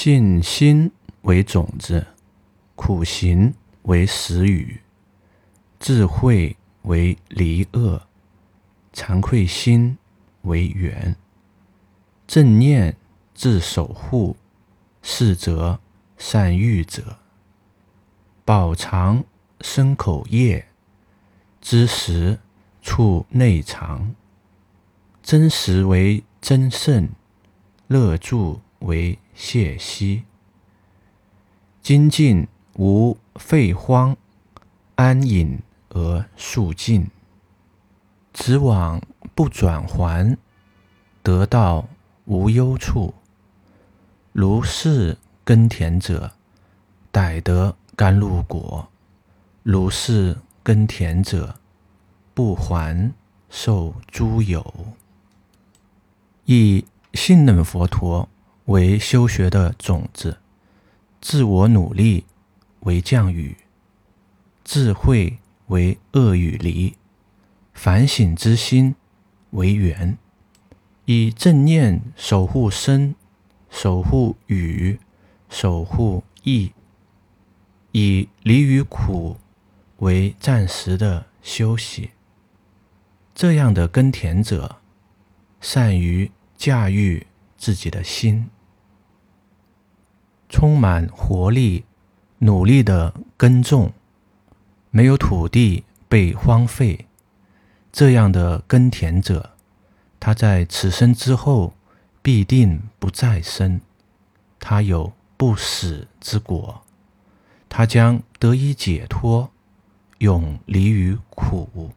信心为种子，苦行为食语，智慧为离恶，惭愧心为缘。正念自守护，是则善欲者。饱尝生口业，知识处内藏。真实为真圣，乐住为谢息。精进无废荒，安隐而速尽。直往不转还，得道。无忧处，如是耕田者，逮得甘露果；如是耕田者，不还受诸有。以信任佛陀为修学的种子，自我努力为降雨，智慧为恶与离，反省之心为缘。以正念守护身，守护语，守护意，以离与苦为暂时的休息。这样的耕田者，善于驾驭自己的心，充满活力，努力的耕种，没有土地被荒废。这样的耕田者。他在此生之后必定不再生，他有不死之果，他将得以解脱，永离于苦。